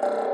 Bye.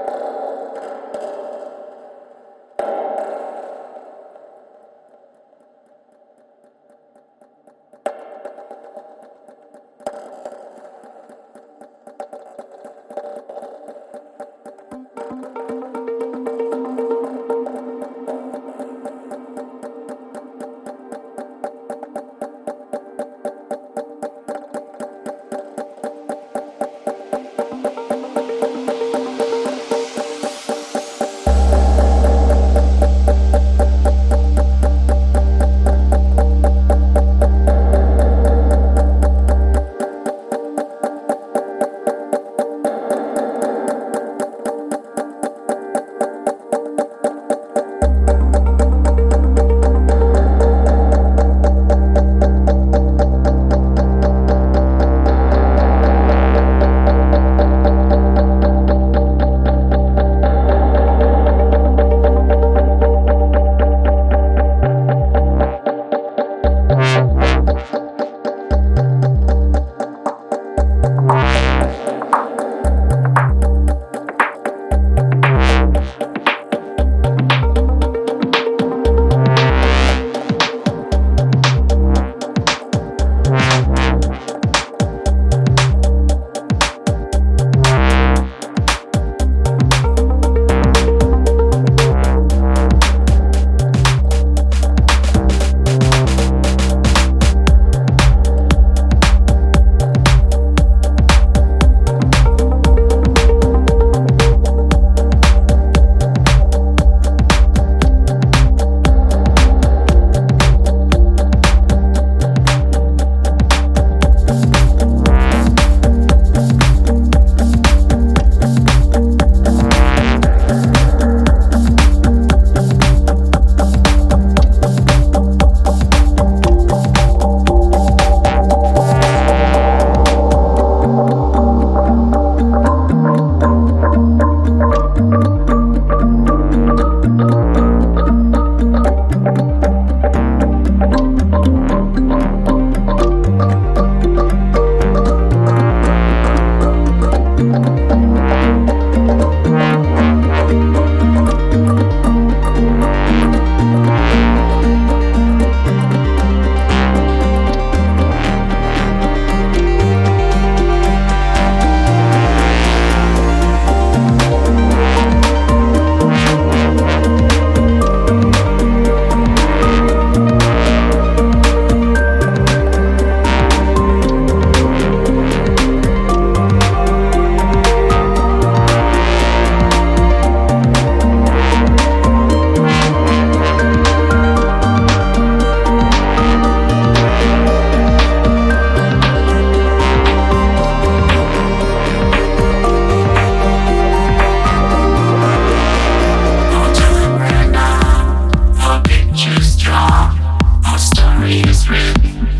Our story is written.